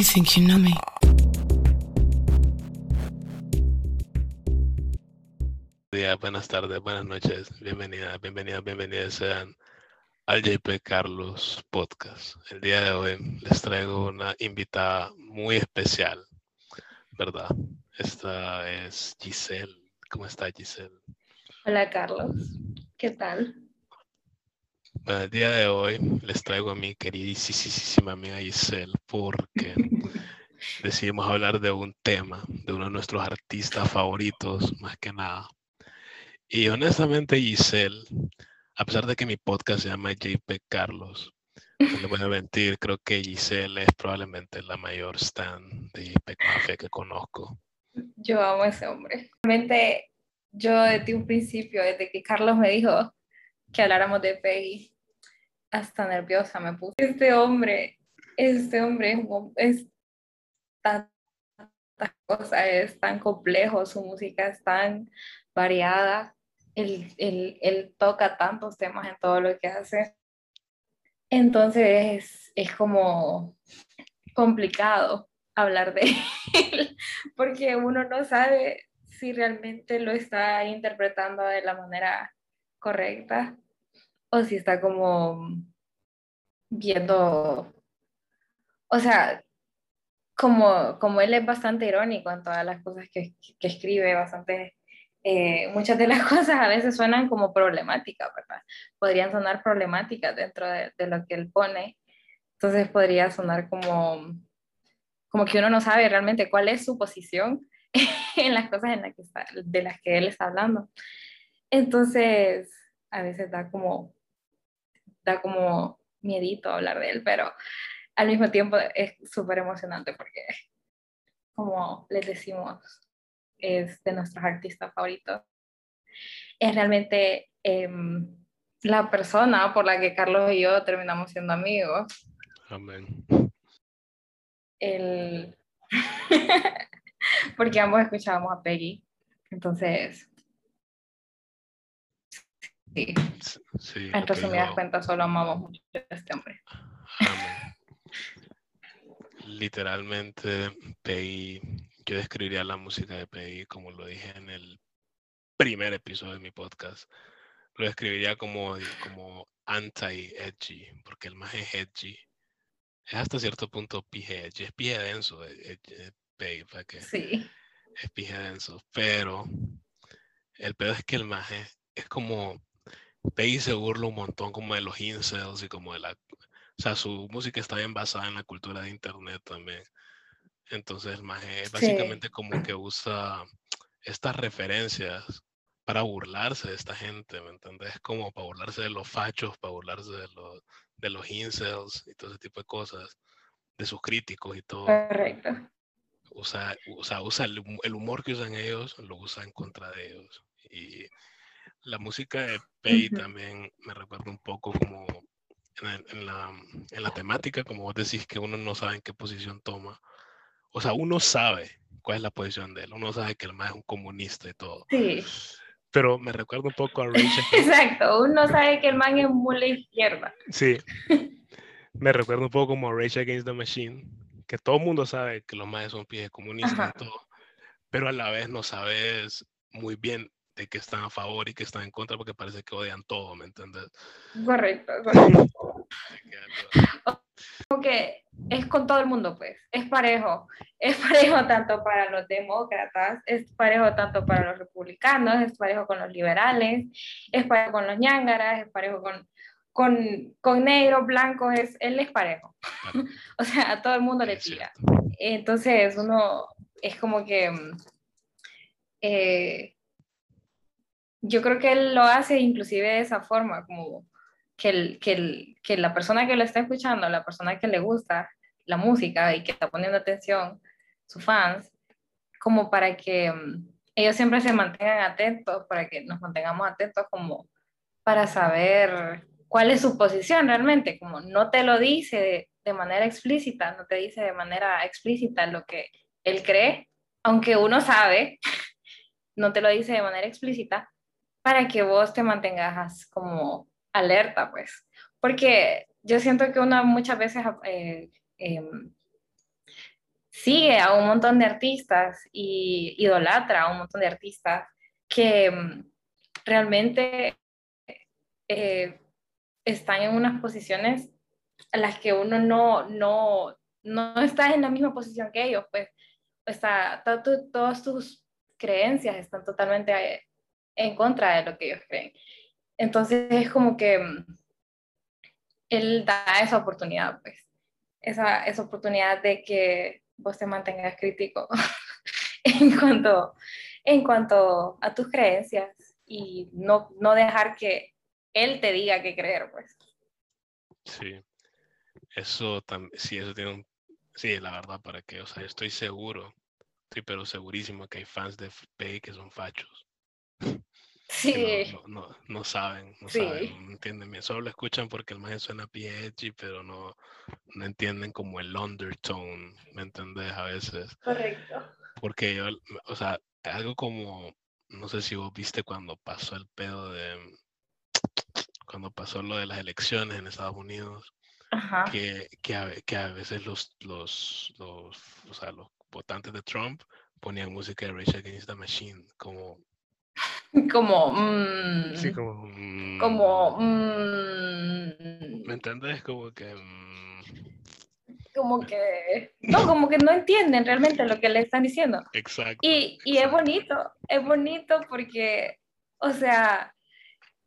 You think you know me. días, buenas tardes, buenas noches, bienvenidas, bienvenidas, bienvenidas sean al JP Carlos Podcast. El día de hoy les traigo una invitada muy especial, ¿verdad? Esta es Giselle. ¿Cómo está Giselle? Hola Carlos, ¿qué tal? Bueno, el día de hoy les traigo a mi queridísima amiga Giselle porque decidimos hablar de un tema, de uno de nuestros artistas favoritos, más que nada. Y honestamente, Giselle, a pesar de que mi podcast se llama JP Carlos, no le voy a mentir, creo que Giselle es probablemente la mayor stan de JP Café que conozco. Yo amo a ese hombre. Realmente, yo desde un principio, desde que Carlos me dijo que habláramos de Peggy, hasta nerviosa me puse. Este hombre, este hombre es, es tantas cosas, es tan complejo, su música es tan variada él, él, él, toca tantos temas en todo lo que hace. Entonces es como complicado hablar de él, porque uno no sabe si realmente lo está interpretando de la manera correcta o si está como viendo, o sea, como, como él es bastante irónico en todas las cosas que, que escribe, bastante eh, muchas de las cosas a veces suenan como problemáticas, ¿verdad? Podrían sonar problemáticas dentro de, lo que él pone. Entonces podría sonar como, como que uno no sabe realmente cuál es su posición en las cosas en las que está, de las que él está hablando. Entonces, a veces da como, da como miedito hablar de él, pero al mismo tiempo es súper emocionante porque, como les decimos, es de nuestros artistas favoritos. Es realmente em, la persona por la que Carlos y yo terminamos siendo amigos. Amén. El... Porque ambos escuchábamos a Peggy. Entonces, sí. sí en resumidas cuentas, solo amamos mucho a este hombre. Amén. Literalmente, Peggy yo describiría la música de Peggy, como lo dije en el primer episodio de mi podcast, lo describiría como, como anti-edgy, porque el más es edgy. Es hasta cierto punto pije edgy, es pije denso, eh, eh, Peggy, para que sí. es pije denso, pero el peor es que el más es, es como, Peggy se burla un montón como de los incels y como de la, o sea, su música está bien basada en la cultura de internet también. Entonces el maje básicamente Sí. como que usa estas referencias para burlarse de esta gente, ¿me entiendes? Como para burlarse de los fachos, para burlarse de los, de los incels y todo ese tipo de cosas, de sus críticos y todo. Correcto. Usa, usa, usa el, el humor que usan ellos, lo usa en contra de ellos. Y la música de Pei Ujú. también me recuerda un poco como en, el- en la, en la temática, como vos decís que uno no sabe en qué posición toma. O sea, uno sabe cuál es la posición de él, uno sabe que el más es un comunista y todo. Sí, Pero me recuerda un poco a Rachel. exacto. Uno sabe que el man es muy la izquierda. Sí. Me recuerda un poco como a Rage Against the Machine, que todo el mundo sabe que los más son pies comunistas Ajá. y todo, pero a la vez no sabes muy bien de qué están a favor y qué están en contra porque parece que odian todo, ¿me entiendes? Correcto, correcto. Que Como que es con todo el mundo, pues. Es parejo. Es parejo tanto para los demócratas, es parejo tanto para los republicanos, es parejo con los liberales, es parejo con los ñángaras, es parejo con, con, con negros, blancos, es, él es parejo. Claro. O sea, a todo el mundo le tira. Entonces, uno es como que. eh, yo creo que él lo hace inclusive de esa forma, como que, el, que, el, que la persona que lo está escuchando, la persona que le gusta la música y que está poniendo atención, sus fans, como para que mm, ellos siempre se mantengan atentos, para que nos mantengamos atentos como para saber cuál es su posición realmente, como no te lo dice de, de manera explícita, no te dice de manera explícita lo que él cree, aunque uno sabe, no te lo dice de manera explícita, para que vos te mantengas como alerta, pues. Porque yo siento que uno muchas veces eh, eh, sigue a un montón de artistas y idolatra a un montón de artistas que mm, realmente eh, están en unas posiciones a las que uno no, no, no está en la misma posición que ellos, pues está, todas tus creencias están totalmente en contra de lo que ellos creen. Entonces es como que mm, él da esa oportunidad, pues, esa, esa oportunidad de que vos te mantengas crítico en, cuanto, en cuanto a tus creencias y no, no dejar que él te diga qué creer, pues. Sí, eso también, sí, eso tiene un, sí, la verdad, para que, o sea, estoy seguro, estoy pero segurísimo que hay fans de Pay que son fachos. Sí. No, no, no, saben, no saben, no entienden bien. Solo lo escuchan porque el maestro suena PH, pero no, no entienden como el undertone, ¿me entendés? A veces. Correcto. Porque yo, o sea, algo como, no sé si vos viste cuando pasó el pedo de, cuando pasó lo de las elecciones en Estados Unidos, Que, que, a, que, a, veces los, los, los, o sea, los votantes de Trump ponían música de Rage Against the Machine, como como... Mm, sí, como... Mm, como... Mm, ¿Me entiendes? Como que... Mm, como que... No, como que no entienden realmente lo que le están diciendo. Exacto. Y, y es bonito, es bonito porque, o sea,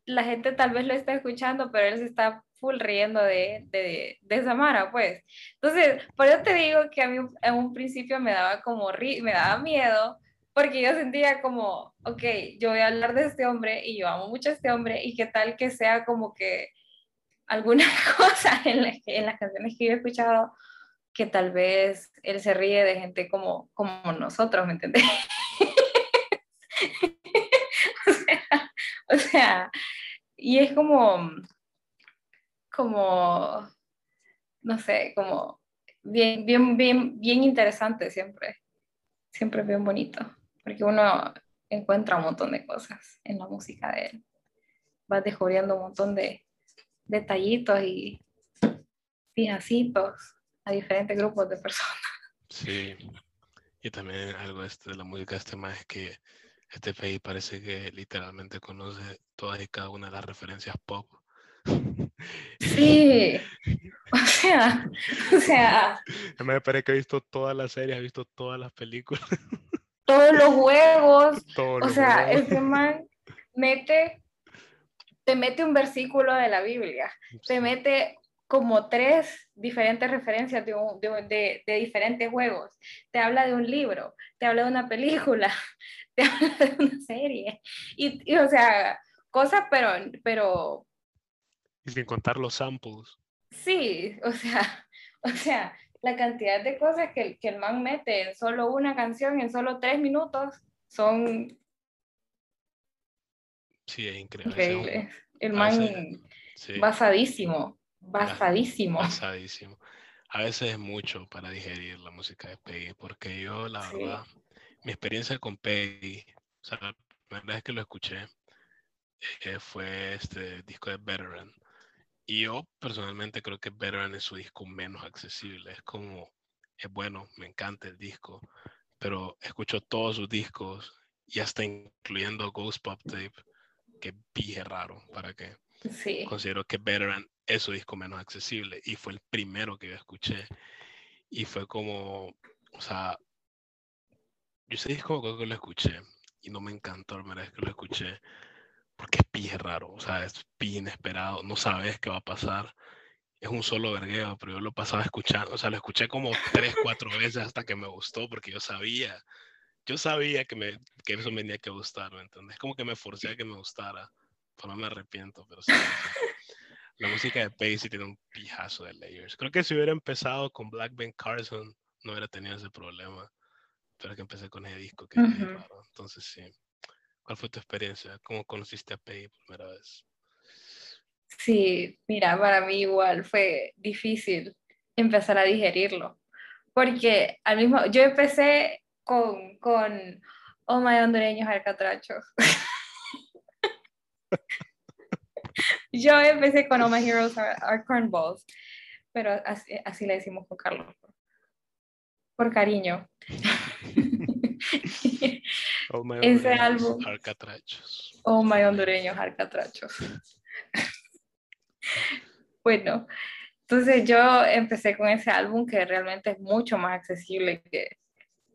la gente tal vez lo está escuchando, pero él se está full riendo de, de, de esa mara, pues. Entonces, por eso te digo que a mí en un principio me daba como, ri me daba miedo, porque yo sentía como, ok, yo voy a hablar de este hombre y yo amo mucho a este hombre y qué tal que sea como que alguna cosa en, en las canciones que yo he escuchado que tal vez él se ríe de gente como, como nosotros, ¿me entiendes? o, sea, o sea, y es como, como, no sé, como bien, bien, bien, bien interesante siempre, siempre bien bonito porque uno encuentra un montón de cosas en la música de él. Vas descubriendo un montón de detallitos y fijacitos a diferentes grupos de personas. Sí, y también algo este de la música este más es que este país parece que literalmente conoce todas y cada una de las referencias pop. Sí, o sea, o sea. Me parece que he visto todas las series, he visto todas las películas todos los juegos. o sea, ese man mete, te mete un versículo de la Biblia, te mete como tres diferentes referencias de, de, de, diferentes juegos. Te habla de un libro, te habla de una película, te habla de una serie. Y, y o sea, cosas, pero, pero... Y sin contar los samples. Sí, o sea, o sea, la cantidad de cosas que, que el man mete en solo una canción, en solo tres minutos, son Sí, es increíble. El man basadísimo, basadísimo. Basadísimo. A veces es mucho para digerir la música de Peggy, porque yo, la verdad, mi experiencia con Peggy, o sea, la primera vez que lo escuché eh, fue este disco de Veteran. Y yo personalmente creo que Veteran es su disco menos accesible. Es como, es bueno, me encanta el disco, pero escucho todos sus discos y hasta incluyendo Ghost Pop Tape, que pije raro, para que sí. considero que Veteran es su disco menos accesible y fue el primero que yo escuché. Y fue como, o sea, yo ese disco creo que lo escuché y no me encantó la primera vez que lo escuché porque es pije raro, o sea, es pije inesperado, no sabes qué va a pasar. Es un solo vergueo, pero yo lo pasaba escuchando, o sea, lo escuché como tres, cuatro veces hasta que me gustó, porque yo sabía, yo sabía que, me, que eso me tenía que gustar, ¿me entiendes? Como que me forcé a que me gustara, pero no me arrepiento, pero sí. la música de Pacey tiene un pijazo de layers. Creo que si hubiera empezado con Black Ben Carson, no hubiera tenido ese problema. Pero que empecé con ese disco, que es raro. Entonces sí. ¿Cuál fue tu experiencia? ¿Cómo conociste a Pei por primera vez? Sí, mira, para mí igual fue difícil empezar a digerirlo, porque al mismo, yo empecé con, con Oh My Hondureños Alcatrachos. yo empecé con Oh My Heroes Are, Cornballs, pero así, así le decimos con Carlos. por cariño. Oh my Ese álbum. Arcatrachos. Oh my hondureños arcatrachos. bueno, entonces yo empecé con ese álbum que realmente es mucho más accesible que,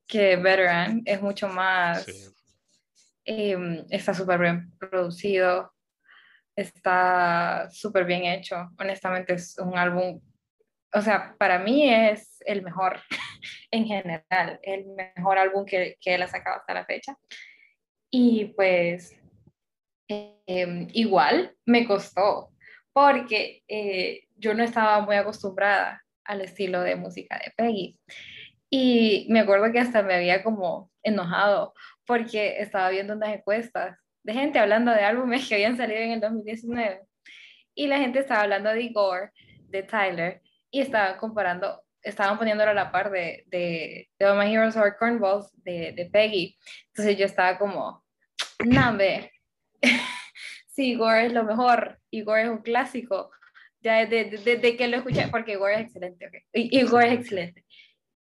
que Veteran, es mucho más, Sí. eh, está súper bien producido, está súper bien hecho. Honestamente es un álbum, o sea, para mí es el mejor en general, el mejor álbum que, que él ha sacado hasta la fecha. Y pues eh, igual me costó, porque eh, yo no estaba muy acostumbrada al estilo de música de Peggy. Y me acuerdo que hasta me había como enojado porque estaba viendo unas encuestas de gente hablando de álbumes que habían salido en el 2019. Y la gente estaba hablando de Igor, de Tyler, y estaban comparando, estaban poniéndolo a la par de, de, de All My Heroes Are Cornballs, de, de Peggy. Entonces yo estaba como, nambe, sí, Igor es lo mejor, Igor es un clásico. Ya desde, desde que lo escuché, porque Igor es excelente, ok. I- Igor es excelente.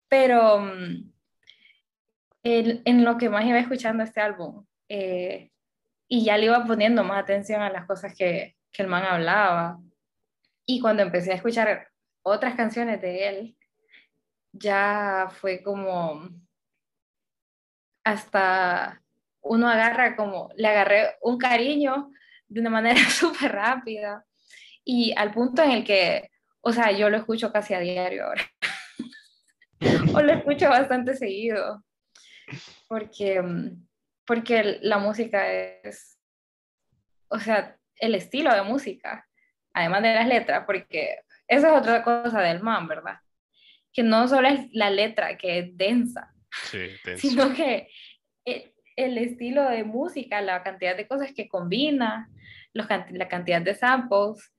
Pero mm, el- en lo que más iba escuchando este álbum, eh, y ya le iba poniendo más atención a las cosas que, que el man hablaba. Y cuando empecé a escuchar otras canciones de él, ya fue como hasta uno agarra como, le agarré un cariño de una manera súper rápida y al punto en el que, o sea, yo lo escucho casi a diario ahora. o lo escucho bastante seguido. Porque, mm, porque la música es, o sea, el estilo de música, además de las letras, porque esa es otra cosa del man, ¿verdad? Que no solo es la letra que es densa, Sí, sino que el, el estilo de música, la cantidad de cosas que combina, los, la cantidad de samples,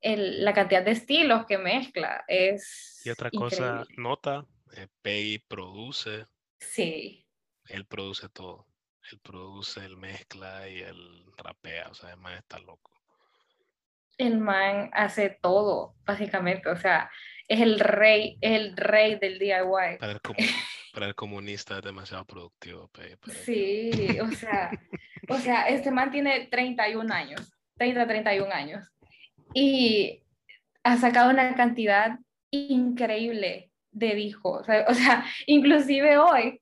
el- la cantidad de estilos que mezcla, es Y otra cosa, increíble. nota, eh, Peggy produce, Sí, él produce todo. Él produce, él mezcla y él rapea, o sea, además está loco. el man hace todo, básicamente, o sea, es el rey, es el rey del DIY. Para el, comu- para el comunista es demasiado productivo. Para. Sí, o sea, o sea, este man tiene 31 años, 30, 31 años, y ha sacado una cantidad increíble de discos, o sea, o sea, inclusive hoy,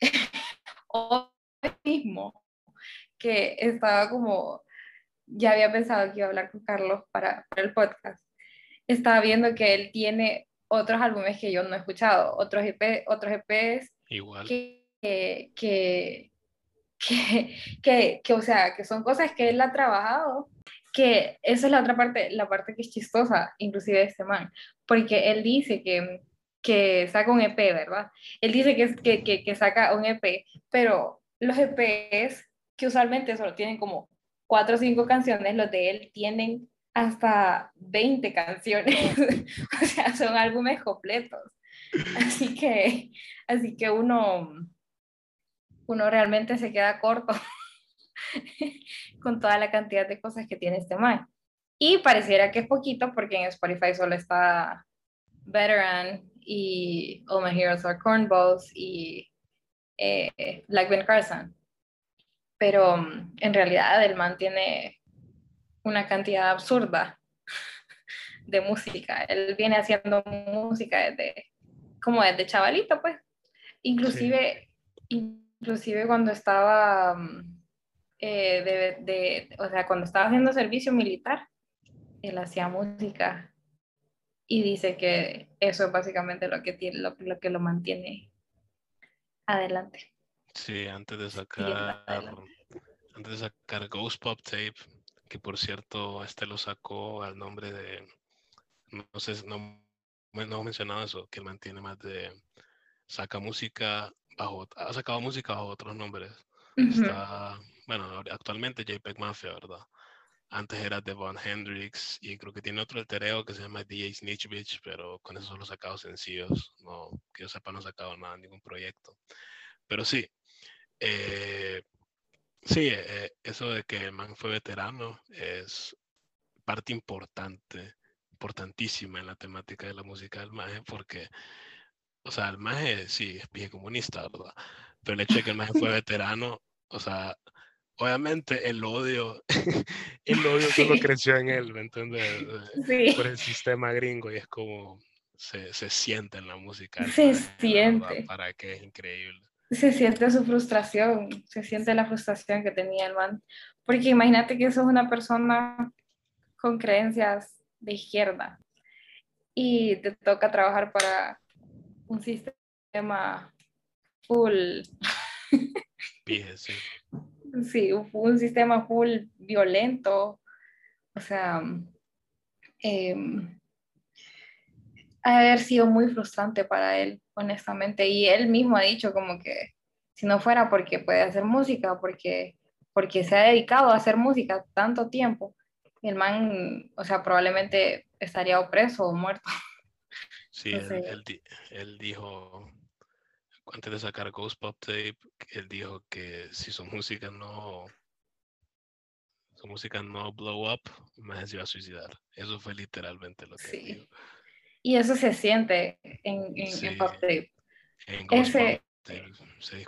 hoy mismo, que estaba como, ya había pensado que iba a hablar con Carlos para, para el podcast, estaba viendo que él tiene otros álbumes que yo no he escuchado, otros, EP, otros EPs Igual. que, que, que, que, que, o sea, que son cosas que él ha trabajado, que esa es la otra parte, la parte que es chistosa, inclusive de este man, porque él dice que, que saca un EP, ¿verdad? Él dice que, que, que, que saca un EP, pero los EPs que usualmente solo tienen como cuatro o cinco canciones, los de él tienen hasta 20 canciones, o sea, son álbumes completos. Así que, así que uno, uno realmente se queda corto con toda la cantidad de cosas que tiene este man. Y pareciera que es poquito porque en Spotify solo está Veteran y All My Heroes Are Cornballs y eh, Ben Carson. Pero um, en realidad el man tiene una cantidad absurda de música. Él viene haciendo música desde, como desde chavalito, pues. Inclusive, sí. inclusive cuando estaba, eh, de, de, o sea, cuando estaba haciendo servicio militar, él hacía música y dice que eso es básicamente lo que, tiene, lo, lo que lo mantiene adelante. Sí, antes de sacar, antes de sacar Ghost Pop Tape, que por cierto, este lo sacó al nombre de, no sé, no, no he mencionado eso, que mantiene más de, saca música bajo, ha sacado música bajo otros nombres. Uh -huh. Está, bueno, actualmente JPEG Mafia, ¿verdad? Antes era Devon Hendrix y creo que tiene otro altereo que se llama DJ Snitch Bitch, pero con eso solo sacado sencillos, no, que yo sepa no ha sacado nada, ningún proyecto. Pero sí, eh, sí, eh, eso de que el man fue veterano es parte importante, importantísima en la temática de la música del man, porque o sea, el maje sí es bien comunista, ¿verdad? Pero el hecho de que el maje fue veterano, o sea, obviamente el odio, el odio solo creció en él, ¿me entiendes? Sí. Por el sistema gringo y es como se, se siente en la música. Se siente. Para que es increíble. Se siente su frustración, se siente la frustración que tenía el man. Porque imagínate que sos una persona con creencias de izquierda y te toca trabajar para un sistema full. sí. sí, un sistema full violento. O sea, eh, ha haber sido muy frustrante para él, honestamente. Y él mismo ha dicho como que si no fuera porque puede hacer música, porque, porque se ha dedicado a hacer música tanto tiempo, el man, o sea, probablemente estaría preso o muerto. Sí, él, él, dijo, antes de sacar Ghost Pop Tape, él dijo que si su música no su música no blow up, más se iba a suicidar. Eso fue literalmente lo que dijo. Y eso se siente en, en, Pop Tape. En Ese, Pop Tape, se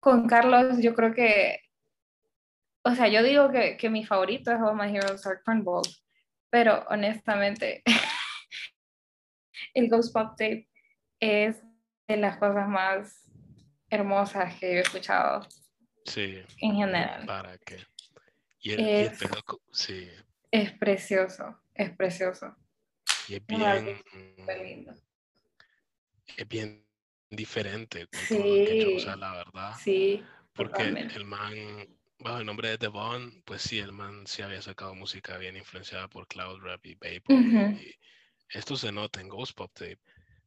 Con Carlos, yo creo que, o sea, yo digo que, que mi favorito es All My Heroes Are Balls, pero honestamente, el Ghost Pop Tape es de las cosas más hermosas que he escuchado. Sí. En general. ¿Para qué? Y el, es, sí. es precioso, es precioso. Y es bien. Es bien diferente con sí, todo lo que o sea, la verdad. Sí. Porque el man, bajo el nombre de Devon, pues sí, el man sí había sacado música bien influenciada por Cloud Rap y Vapor. y esto se nota en Ghost Pop Tape,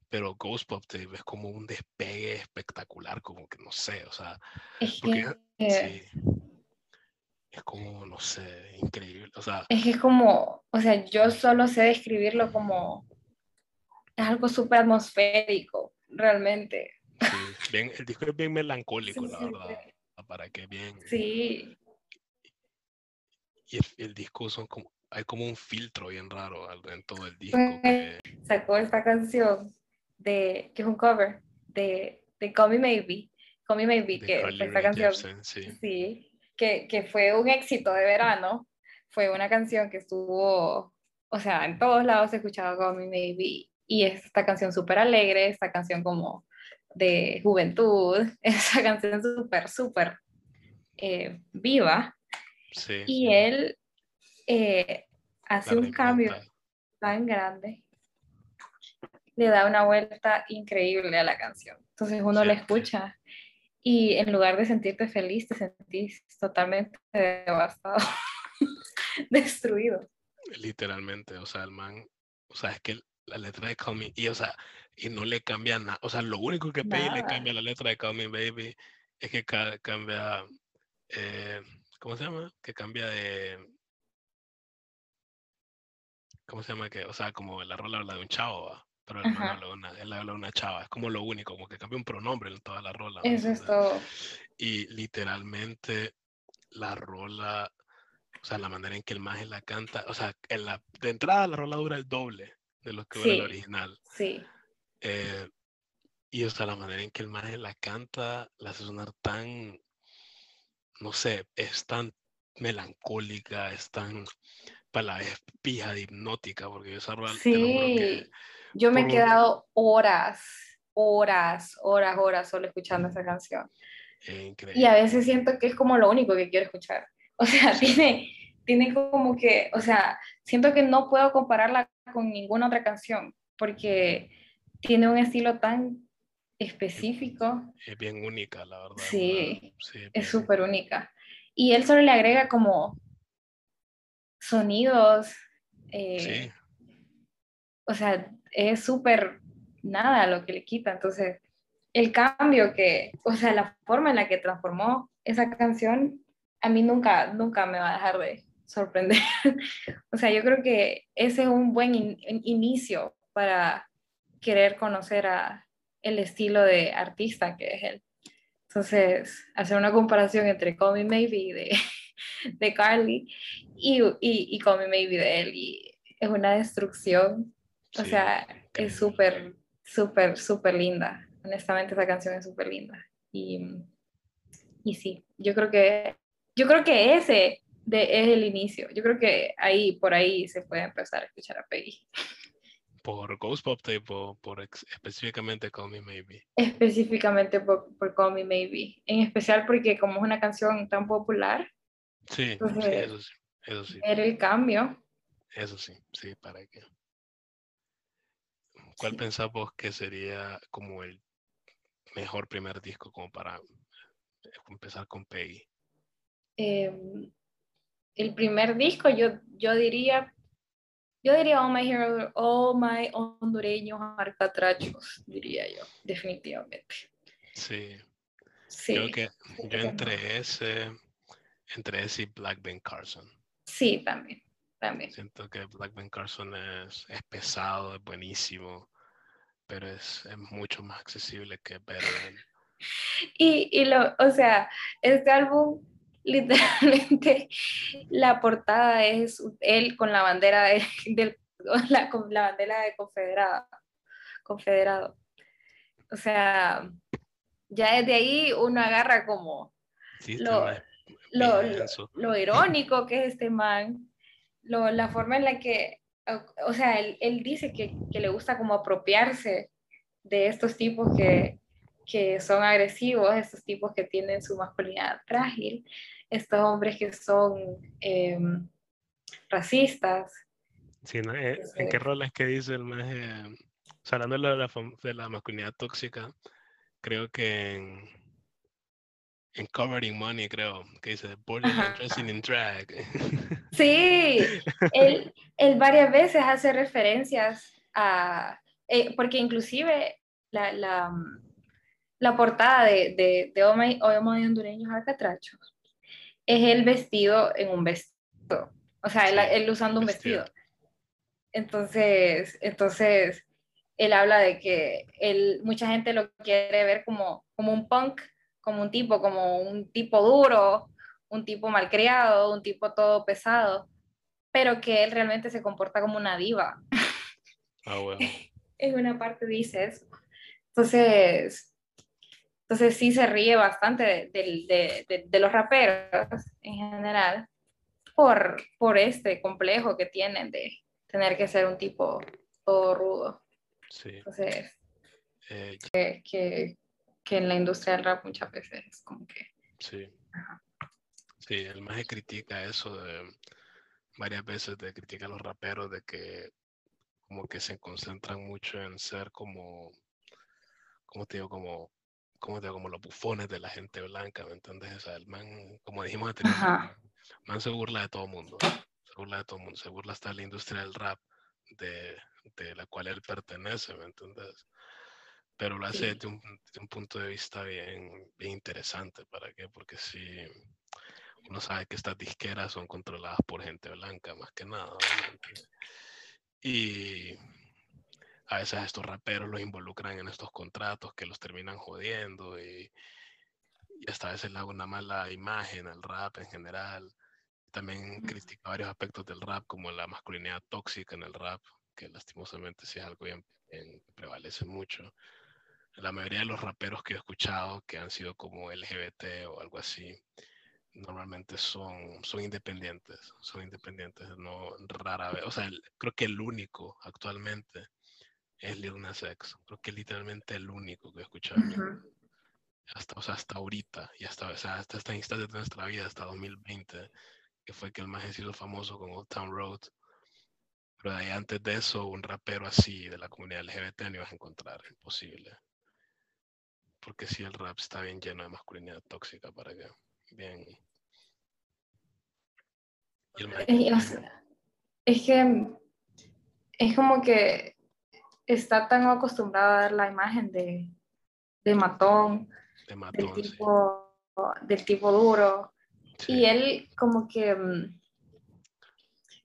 pero Ghost Pop Tape es como un despegue espectacular, como que no sé, o sea, es porque, que, sí, es como, no sé, increíble, o sea. Es que es como, o sea, yo solo sé describirlo como, es algo súper atmosférico, realmente. Sí, bien, el disco es bien melancólico, la verdad, para que bien. Sí. Y el, el disco son como, hay como un filtro bien raro en todo el disco. Sacó esta canción de, que es un cover de, de Call Me Maybe, Call Me Maybe, que esta canción, sí. Que, que, fue un éxito de verano, fue una canción que estuvo, o sea, en todos lados he escuchado Call Me Maybe, y es esta canción súper alegre, esta canción como de juventud, esa canción súper, súper eh, viva. Sí, y él eh, hace un cambio tan grande, le da una vuelta increíble a la canción. Entonces uno la escucha y en lugar de sentirte feliz, te sentís totalmente devastado, destruido. Literalmente, o sea, el man, o sea, es que la letra de Call Me, y o sea, y no le cambia nada, o sea, lo único que Pei le cambia la letra de Call Me Baby es que cambia, eh, ¿cómo se llama? Que cambia de ¿cómo se llama? Que, o sea, como la rola habla de un chavo, pero él, no habla una, él habla una chava, es como lo único, como que cambia un pronombre en toda la rola. Eso es todo. Y literalmente la rola, o sea, la manera en que el maje la canta, o sea, en la, de entrada la rola dura el doble de lo que dura el original. Sí. Eh, y o sea, la manera en que el maje la canta la hace sonar tan, no sé, es tan melancólica, es tan la vez pija de hipnótica, porque esa sí, yo me he quedado horas, horas, horas, horas solo escuchando esa canción. Increíble. Y a veces siento que es como lo único que quiero escuchar. O sea, tiene, tiene como que, o sea, siento que no puedo compararla con ninguna otra canción, porque tiene un estilo tan específico. Es bien única, la verdad. Sí, es súper única. Y él solo le agrega como sonidos. Eh, o sea, es súper nada lo que le quita. Entonces, el cambio que, o sea, la forma en la que transformó esa canción, a mí nunca, nunca me va a dejar de sorprender. o sea, yo creo que ese es un buen inicio para querer conocer a el estilo de artista que es él. Entonces, hacer una comparación entre Call Me Maybe de, de Carly y, y, y Call Me Maybe de él, y es una destrucción, o sea, es súper súper, súper linda. Honestamente, esa canción es súper linda. Y, y sí, yo creo que, yo creo que ese de, es el inicio. Yo creo que ahí, por ahí se puede empezar a escuchar a Peggy. ¿Por Ghost Pop Tape o por específicamente Call Me Maybe? Específicamente por, por, Call Me Maybe. En especial porque como es una canción tan popular. Sí, sí eso sí. Eso sí. Era el cambio. Eso sí, sí, para qué. ¿Cuál sí. pensás vos que sería como el mejor primer disco como para empezar con Peggy? Eh, el primer disco yo, yo diría, yo diría All My Hero, All My Hondureños Arcatrachos, diría yo, definitivamente. Sí. sí. Creo que yo entre ese, entre ese y Black Ben Carson. Sí, también, también. Siento que Black Ben Carson es, es pesado, es buenísimo, pero es, es mucho más accesible que Better Y, y lo, o sea, este álbum literalmente la portada es él con la bandera de, de la, con la bandera de confederado, confederado. O sea, ya desde ahí uno agarra como sí, lo, lo, lo, lo, irónico que es este man, lo, la forma en la que, o, o sea, él, él dice que, que, le gusta como apropiarse de estos tipos que, que son agresivos, estos tipos que tienen su masculinidad frágil, estos hombres que son eh, racistas. Sí, ¿no? ¿En qué rol es que dice el más, eh, hablando de la, de la masculinidad tóxica, creo que en, en Covering Money, creo, que dice Borderline Dressing in Drag. Sí, él, él, varias veces hace referencias a, eh, porque inclusive la, la, la portada de, de, de Homo y Hondureños Alcatrachos es el vestido en un vestido. O sea, él, él usando un vestido. Entonces, entonces, él habla de que él, mucha gente lo quiere ver como, como un punk, como un tipo, como un tipo duro, un tipo malcriado, un tipo todo pesado, pero que él realmente se comporta como una diva. Ah, bueno. en una parte dice eso. Entonces, entonces sí se ríe bastante de, de, de, de, los raperos en general por, por este complejo que tienen de tener que ser un tipo todo rudo. Sí. Entonces, eh, que, que, que, en la industria del rap muchas veces es como que... Sí. Ajá. Sí, el más critica eso de varias veces de critica a los raperos de que como que se concentran mucho en ser como, como te digo, como como, te, como los bufones de la gente blanca, ¿me entiendes? O sea, el man, como dijimos anteriormente, el man se burla de todo mundo, se burla de todo mundo, se burla hasta de la industria del rap de, de la cual él pertenece, ¿me entiendes? Pero lo hace sí. desde, un, desde, un, punto de vista bien, bien interesante, ¿para qué? Porque si uno sabe que estas disqueras son controladas por gente blanca, más que nada. Y a veces estos raperos los involucran en estos contratos que los terminan jodiendo y, y hasta a veces le hago una mala imagen al rap en general. También critica varios aspectos del rap, como la masculinidad tóxica en el rap, que lastimosamente sí es algo bien, bien prevalece mucho. La mayoría de los raperos que he escuchado que han sido como LGBT o algo así, normalmente son, son independientes, son independientes, no rara vez, o sea, el, creo que el único actualmente es Lil Nas X. Creo que literalmente el único que he escuchado. Uh -huh. hasta, o sea, hasta ahorita y hasta, o sea, hasta esta instancia de nuestra vida, hasta 2020, que fue que el más sido famoso con Old Town Road. Pero de ahí antes de eso, un rapero así de la comunidad LGBT no ibas a encontrar, imposible. Porque si sí, el rap está bien lleno de masculinidad tóxica para que bien. Es, es que es como que está tan acostumbrado a dar la imagen de, de matón, de matón del, tipo, sí. del tipo duro. Sí. Y él como que, mm,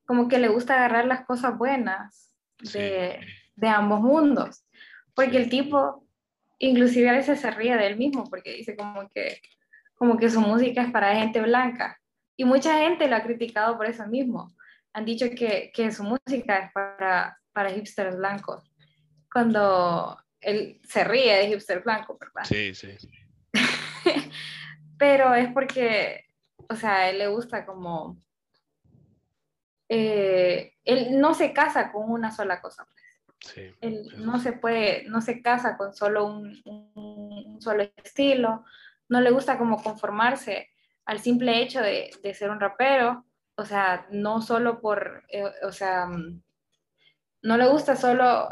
como que le gusta agarrar las cosas buenas de, sí. de ambos mundos. Porque el tipo, inclusive a veces se ríe de él mismo, porque dice como que, como que su música es para gente blanca. Y mucha gente lo ha criticado por eso mismo. Han dicho que, que su música es para, para hipsters blancos cuando él se ríe de hipster blanco, ¿verdad? Sí, sí. Pero es porque, o sea, a él le gusta como... eh, él no se casa con una sola cosa. Sí. Él no se puede, no se casa con solo un, un- un solo estilo, no le gusta como conformarse al simple hecho de, de ser un rapero, o sea, no solo por, eh, o sea, mm, no le gusta solo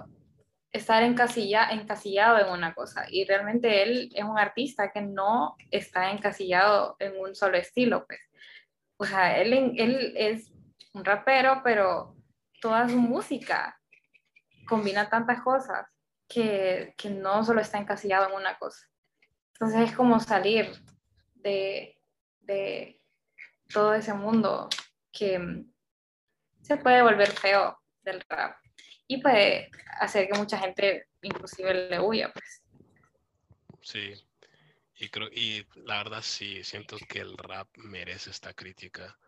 estar encasilla, encasillado en una cosa, y realmente él es un artista que no está encasillado en un solo estilo, pues. O sea, él, él es un rapero, pero toda su música combina tantas cosas que, que no solo está encasillado en una cosa. Entonces es como salir de, de todo ese mundo que se puede volver feo del rap y puede hacer que mucha gente inclusive le huya, pues. Sí, y creo, y la verdad sí, siento que el rap merece esta crítica,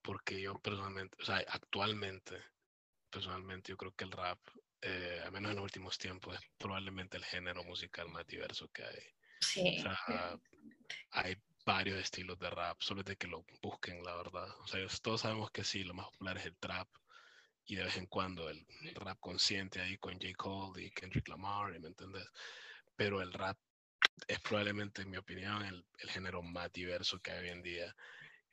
porque yo personalmente, o sea, actualmente, personalmente yo creo que el rap, eh, al menos en los últimos tiempos, es probablemente el género musical más diverso que hay. Sí. O sea, hay varios estilos de rap, solo es de que lo busquen, la verdad. O sea, todos sabemos que sí, lo más popular es el trap, y de vez en cuando el rap consciente ahí con J. Cole y Kendrick Lamar, ¿me entendés? Pero el rap es probablemente, en mi opinión, el, el género más diverso que hay hoy en día.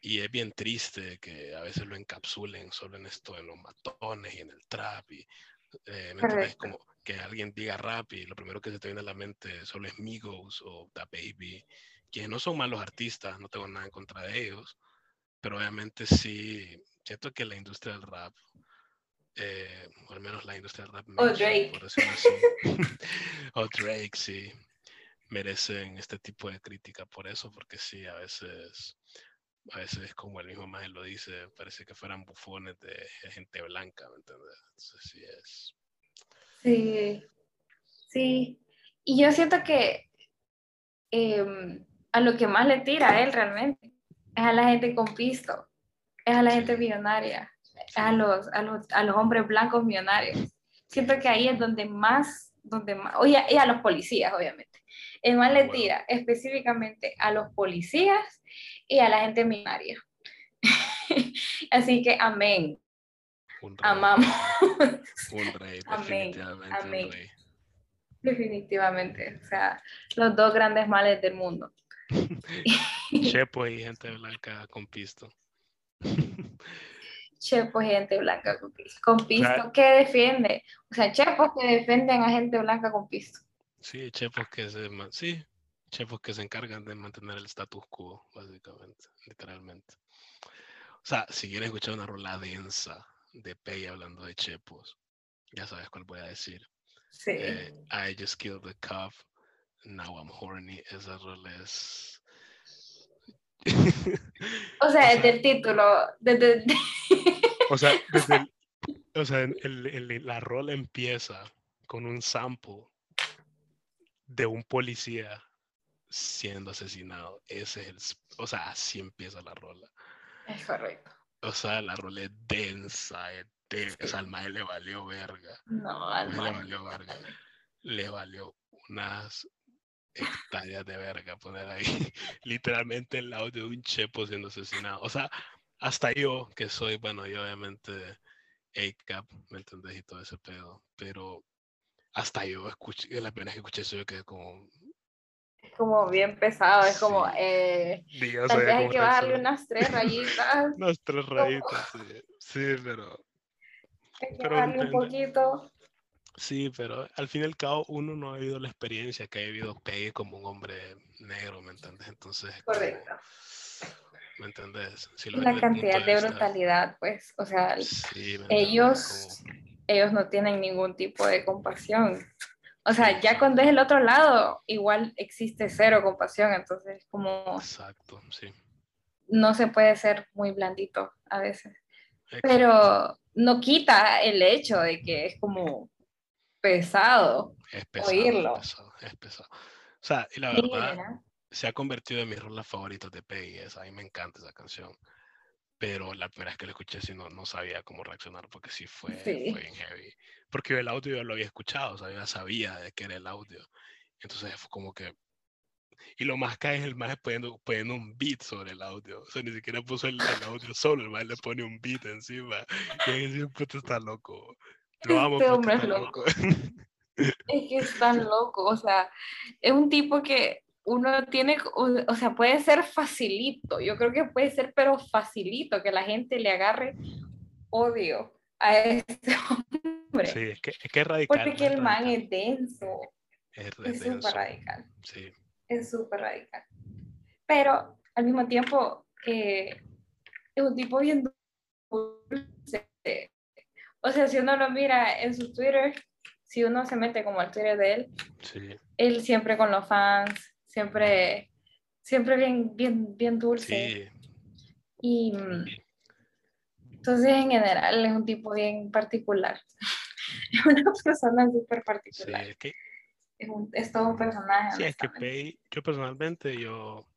Y es bien triste que a veces lo encapsulen solo en esto, en los matones y en el trap. Y, eh, ¿me. Como que alguien diga rap y lo primero que se te viene a la mente solo es Migos o Da Baby, que no son malos artistas, no tengo nada en contra de ellos, pero obviamente sí, siento que la industria del rap, eh, o al menos la industria del rap, O mainstream, Drake. por o Drake, sí, merecen este tipo de crítica por eso, porque sí, a veces, a veces como el mismo Maje lo dice, parece que fueran bufones de gente blanca, ¿me entiendes? Entonces sí es. Sí, sí. Y yo siento que em, a lo que más le tira a él realmente es a la gente con pisto, es a la gente millonaria, a los, a los, a los hombres blancos millonarios. Siento que ahí es donde más, donde más, oye, y a los policías, obviamente. El Ah, le tira específicamente a los policías y a la gente millonaria. Así que amén, un rey, amamos. Un rey, Amén, definitivamente amén. un rey. Definitivamente, o sea, los dos grandes males del mundo. Chepo y gente blanca con pisto. Chepos y gente blanca con pisto. Con pisto, ¿qué defiende? O sea, chepos que defienden a gente blanca con pisto. Sí, chepos que se, sí, chepos que se encargan de mantener el status quo, básicamente, literalmente. O sea, si quieres escuchar una rola densa de Pei hablando de chepos, ya sabes cuál voy a decir. Sí. Eh, I just killed the cop, now I'm horny. Esa rola es. o sea, desde el título, desde, O sea, desde el- o sea, el- el- el- la rola empieza con un sample de un policía siendo asesinado. Ese es el, o sea, así empieza la rola. es correcto. O sea, la rola es densa, es densa. Al mae le valió verga. No, Al le valió verga. Le valió unas hectáreas de verga poner ahí literalmente el lado de un chepo siendo asesinado. O sea, hasta yo, que soy, bueno, yo obviamente ACAP, ¿me entendés? Y todo ese pedo, pero hasta yo escuché, la primera vez que escuché eso yo quedé como, Es como bien pesado, es como, eh, Dios, tal vez hay que bajarle unas tres rayitas, Unas tres rayitas, sí. Sí, pero hay que Pero bajarle un poquito. Sí, pero al fin y al cabo uno no ha vivido la experiencia que ha vivido Pegue como un hombre negro, ¿me entiendes? Entonces, como- Correcto. ¿me entendés? Si la cantidad de vista- brutalidad, pues, o sea, Sí, ¿me ellos? Ellos no tienen ningún tipo de compasión. O sea, ya cuando es el otro lado, igual existe cero compasión, entonces como Exacto, sí. no se puede ser muy blandito a veces. Exacto. Pero no quita el hecho de que es como pesado. Es pesado, oírlo. es pesado, es pesado. O sea, y la ¿verdad? se ha convertido en mis rolas favoritas de Peggy. esa, A mí me encanta esa canción. Pero la primera vez que lo escuché sí no, no sabía cómo reaccionar porque sí fue, fue bien heavy. Porque el audio yo lo había escuchado, o sea, ya sabía de qué era el audio. Entonces fue como que... Y lo más cae es el más poniendo, poniendo un beat sobre el audio. O sea, ni siquiera puso el, audio solo, el más le pone un beat encima. Y ahí puto está loco. Lo amo, este hombre es loco. es que es tan loco, o sea, es un tipo que uno tiene, o, sea, puede ser facilito, yo creo que puede ser, pero facilito, que la gente le agarre odio a este hombre. Sí, es que es, que es radical. Porque el man es denso. Es súper radical. Sí. Es súper radical. Pero al mismo tiempo, eh, es un tipo bien dulce. O sea, si uno lo mira en su Twitter, si uno se mete como al Twitter de él, sí. él siempre con los fans, siempre, siempre bien, bien, bien dulce. Y mm, entonces en general es un tipo bien particular. es una persona súper particular. es, que, es, todo un personaje. Sí, es que Pei, yo personalmente, yo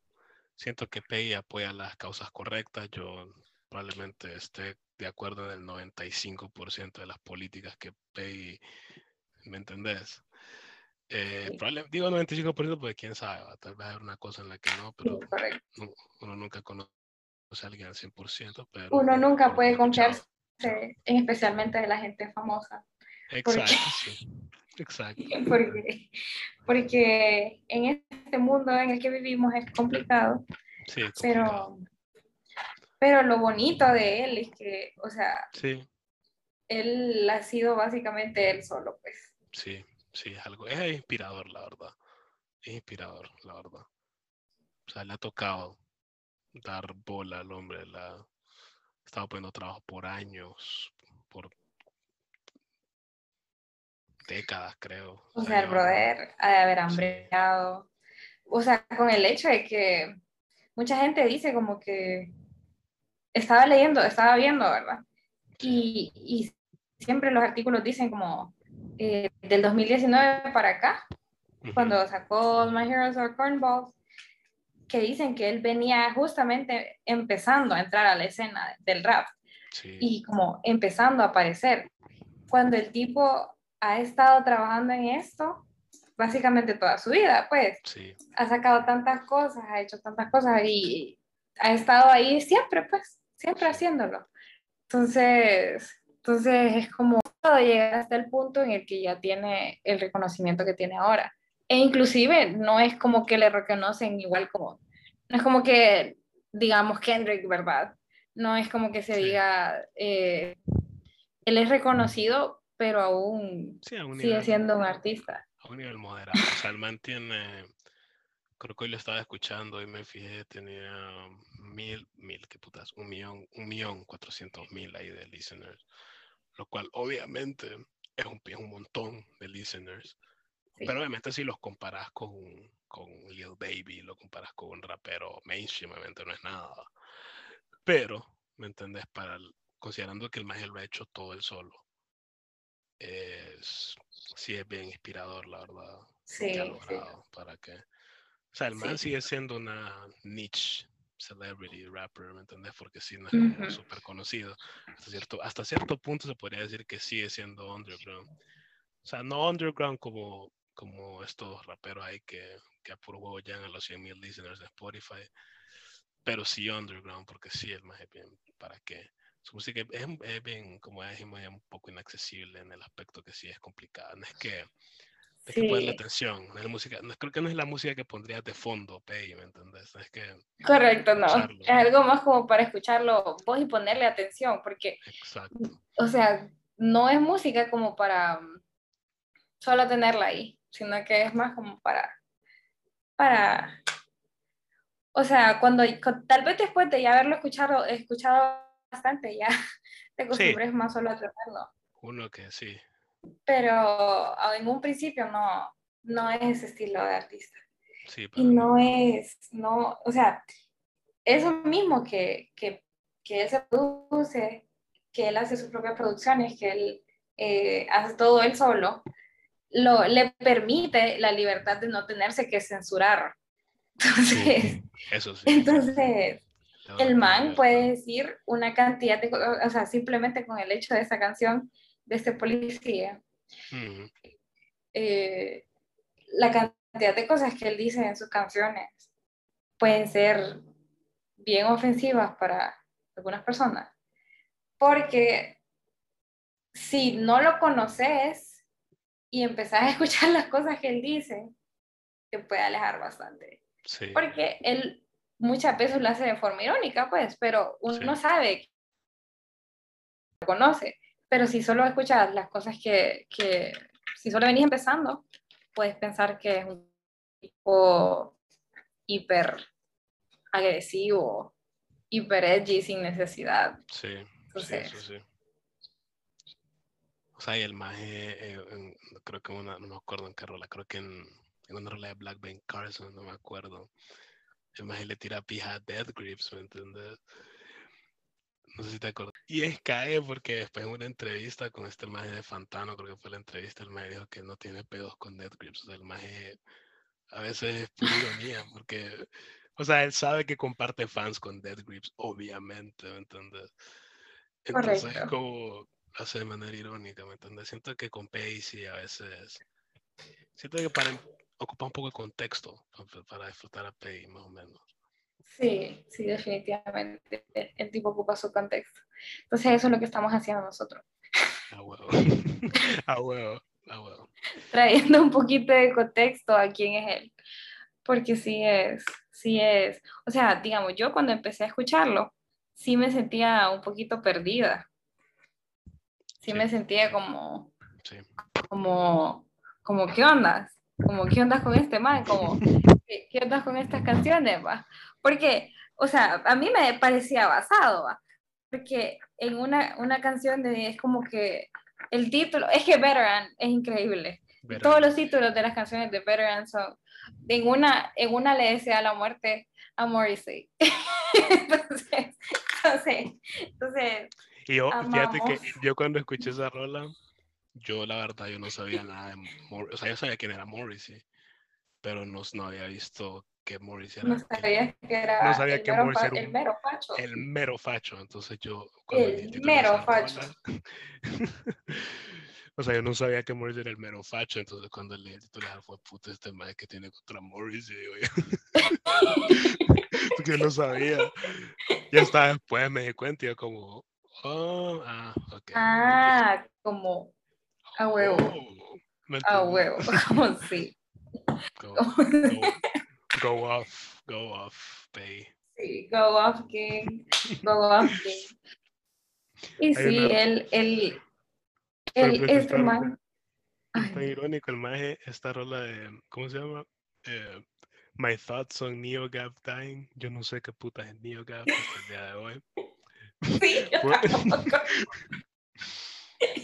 siento que Pei apoya las causas correctas. Yo probablemente esté de acuerdo en el 95% de las políticas que Pei, ¿me entendés? Eh, digo 95% porque quién sabe, tal vez hay una cosa en la que no, pero uno nunca conoce a alguien al 100%. Pero uno nunca puede confiarse, especialmente de la gente famosa. Exacto, sí. Exacto. Porque, porque en este mundo en el que vivimos es complicado. Sí, Pero, pero lo bonito de él es que, o sea, sí. él ha sido básicamente él solo, pues. Sí, sí, es algo, es inspirador, la verdad. Es inspirador, la verdad. O sea, le ha tocado dar bola al hombre, la ha estado poniendo trabajo por años, por décadas, creo. O sea, el brother ha de haber hambreado. O sea, con el hecho de que mucha gente dice como que estaba leyendo, estaba viendo, ¿verdad? Y, y siempre los artículos dicen como eh, del 2019 para acá, cuando sacó My Heroes Are Cornballs, que dicen que él venía justamente empezando a entrar a la escena del rap y como empezando a aparecer. Cuando el tipo ha estado trabajando en esto básicamente toda su vida, pues ha sacado tantas cosas, ha hecho tantas cosas y ha estado ahí siempre, pues, siempre haciéndolo. Entonces, entonces es como llegar hasta el punto en el que ya tiene el reconocimiento que tiene ahora. E inclusive no es como que le reconocen igual como, no es como que digamos Kendrick, ¿verdad? No es como que se diga, eh, él es reconocido, pero aún sigue siendo un artista. A un nivel moderado. O sea, él mantiene, creo que hoy lo estaba escuchando y me fijé, tenía mil, mil, qué putas, un millón, un millón cuatrocientos mil ahí de listeners lo cual obviamente es un, un montón de listeners. Pero obviamente si los comparas con, con Lil Baby, lo comparas con un rapero mainstream, obviamente no es nada. Pero, ¿me entendés? Para considerando que el Magel lo ha hecho todo él solo, es, sí es bien inspirador, la verdad. Sí, que ha logrado para que... O sea, el man sigue siendo una niche celebrity rapper, ¿me entendés? Porque sí, no es súper conocido. Hasta cierto, hasta cierto punto se podría decir que sigue siendo underground. O sea, no underground como, como estos raperos ahí que, que a puro huevo llegan a los 100 mil listeners de Spotify, pero sí underground, porque sí, el más es bien, ¿para qué? Su música es, es bien, como dijimos, un poco inaccesible en el aspecto que sí es complicado. No es que hay que ponerle atención. No es música, no, creo que no es la música que pondrías de fondo, Pei, ¿me entendés? Es que Correcto, no. Es algo más como para escucharlo vos y ponerle atención, porque, Exacto. o sea, no es música como para solo tenerla ahí, sino que es más como para, para, o sea, cuando, tal vez después de ya haberlo escuchado, escuchado bastante, ya te acostumbres más solo a tenerlo. Uno que sí, pero en un principio no, no es ese estilo de artista. Sí, y no es, no, o sea, eso mismo que, que, que, él se produce, que él hace sus propias producciones, que él eh, hace todo él solo, lo, le permite la libertad de no tenerse que censurar. Entonces, eso sí. entonces el man puede decir una cantidad de cosas, o sea, simplemente con el hecho de esa canción de este policía, eh, la cantidad de cosas que él dice en sus canciones pueden ser bien ofensivas para algunas personas. Porque si no lo conoces y empezás a escuchar las cosas que él dice, te puede alejar bastante. Porque él muchas veces lo hace de forma irónica, pues, pero uno sabe que lo conoce. Pero si solo escuchas las cosas que, que, si solo venís empezando, puedes pensar que es un tipo hiper agresivo, hiper edgy sin necesidad. Sí, sí, sí, O sea, y el más, eh, creo que una, no me acuerdo en qué rola, creo que en, en una rola de Black Ben Carson, no me acuerdo. El más le tira pija a Death Grips, ¿me entiendes? No sé si te acuerdas. Y es cae porque después en una entrevista con este maje de Fantano, creo que fue la entrevista, el maje dijo que no tiene pedos con Death Grips. O sea, el maje a veces es pura ironía, porque o sea, él sabe que comparte fans con Dead Grips, obviamente, ¿me entiendes? Entonces, es como hace de manera irónica, ¿me entiendes? Siento que con Pacey a veces. Siento que para ocupa un poco el contexto para disfrutar a Pay, más o menos. Sí, sí, definitivamente. El tipo ocupa su contexto. Entonces, eso es lo que estamos haciendo nosotros. A huevo. a huevo. A huevo. Trayendo un poquito de contexto a quién es él. Porque sí es, sí es, o sea, digamos, yo cuando empecé a escucharlo, sí me sentía un poquito perdida. Sí, me sentía como, como, como, ¿qué ondas? Como, ¿qué ondas con este man? Como, ¿qué, qué ondas con estas canciones? Va? Porque, o sea, a mí me parecía basado, ¿va? Porque en una, una canción de, es como que el título, es que Veteran es increíble. Todos los títulos de las canciones de Veteran son, en una, en una le desea la muerte a Morrissey. entonces, entonces, entonces, y yo, fíjate que yo cuando escuché esa rola, yo la verdad yo no sabía nada de Morrissey, o sea, yo sabía quién era Morrissey, pero no, no había visto que Morrissey era. No sabía que era, no sabía el, que mero era el mero facho. El mero facho, entonces yo. El mero facho. O sea, yo no sabía que Morris era el mero facho, entonces cuando leí el titular fue puta este madre que tiene contra Morris, y digo yo, yo no sabía. Y hasta después me di cuenta y yo como, oh, ah, ok. Ah, como a huevo. Oh, a huevo, como sí. Go, go, go off, go off, pay. Sí, go off, King, go off, King. Y sí, él, él, el, este man. Está irónico el maje, esta rola de, ¿cómo se llama? Eh, My Thoughts on Neo Gap Dying. Yo no sé qué puta es Neo Gap hasta el día de hoy. Sí,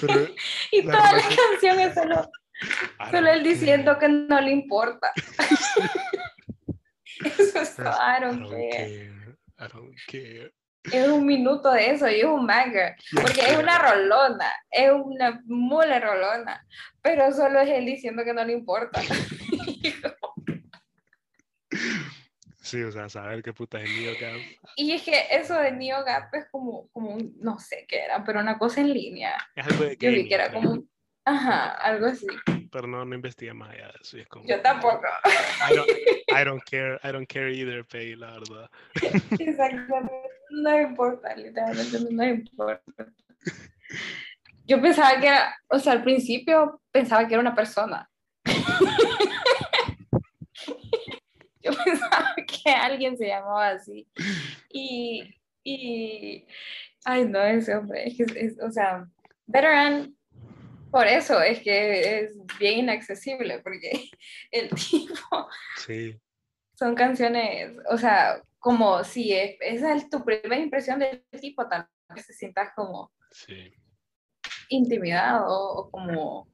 Pero, y toda la canción es solo, solo él diciendo que no le importa. Eso es todo, I don't, care. I don't care es un minuto de eso y es un banger, porque es una rolona, es una mole rolona, pero solo es él diciendo que no le importa. Sí, o sea, saber qué puta es Neo Gap. Y es que eso de Neo Gap es como, como no sé qué era, pero una cosa en línea. Es algo de Yo vi que era como, ajá, algo así pero no, no investigué más allá de eso. Es como, Yo tampoco. I don't, I don't, care, I don't care either, Pay, la verdad. Exactamente, no importa, literalmente no importa. Yo pensaba que era, o sea, al principio pensaba que era una persona. Yo pensaba que alguien se llamaba así. Y, y ay, no, ese hombre, es es, o sea, Veteran por eso es que es bien inaccesible, porque el tipo... Sí. Son canciones, o sea, como si es, esa es tu primera impresión del tipo, tal vez te sientas como sí. intimidado o como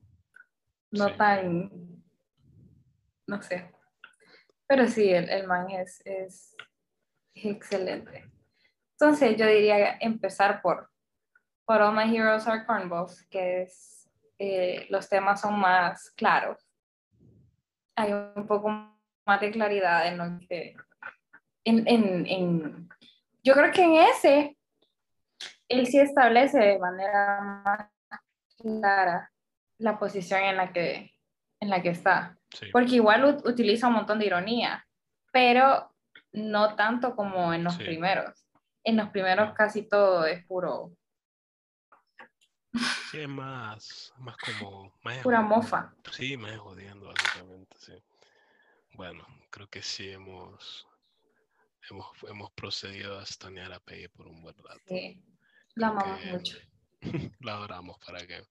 no tan, no sé. Pero sí, el, el man es, es, es excelente. Entonces yo diría empezar por, por All My Heroes Are Cornballs, que es eh, los temas son más claros. Hay un poco más de claridad en lo que, en, en, en yo creo que en ese, él sí establece de manera más clara la posición en la que, en la que está. Porque igual utiliza un montón de ironía, pero no tanto como en los primeros. En los primeros casi todo es puro. Sí, es más, más como. Pura mofa. Sí, más jodiendo, básicamente, sí. Bueno, creo que sí hemos, hemos, hemos procedido a estanear a Peggy por un buen rato. Sí, la amamos mucho. la adoramos para que.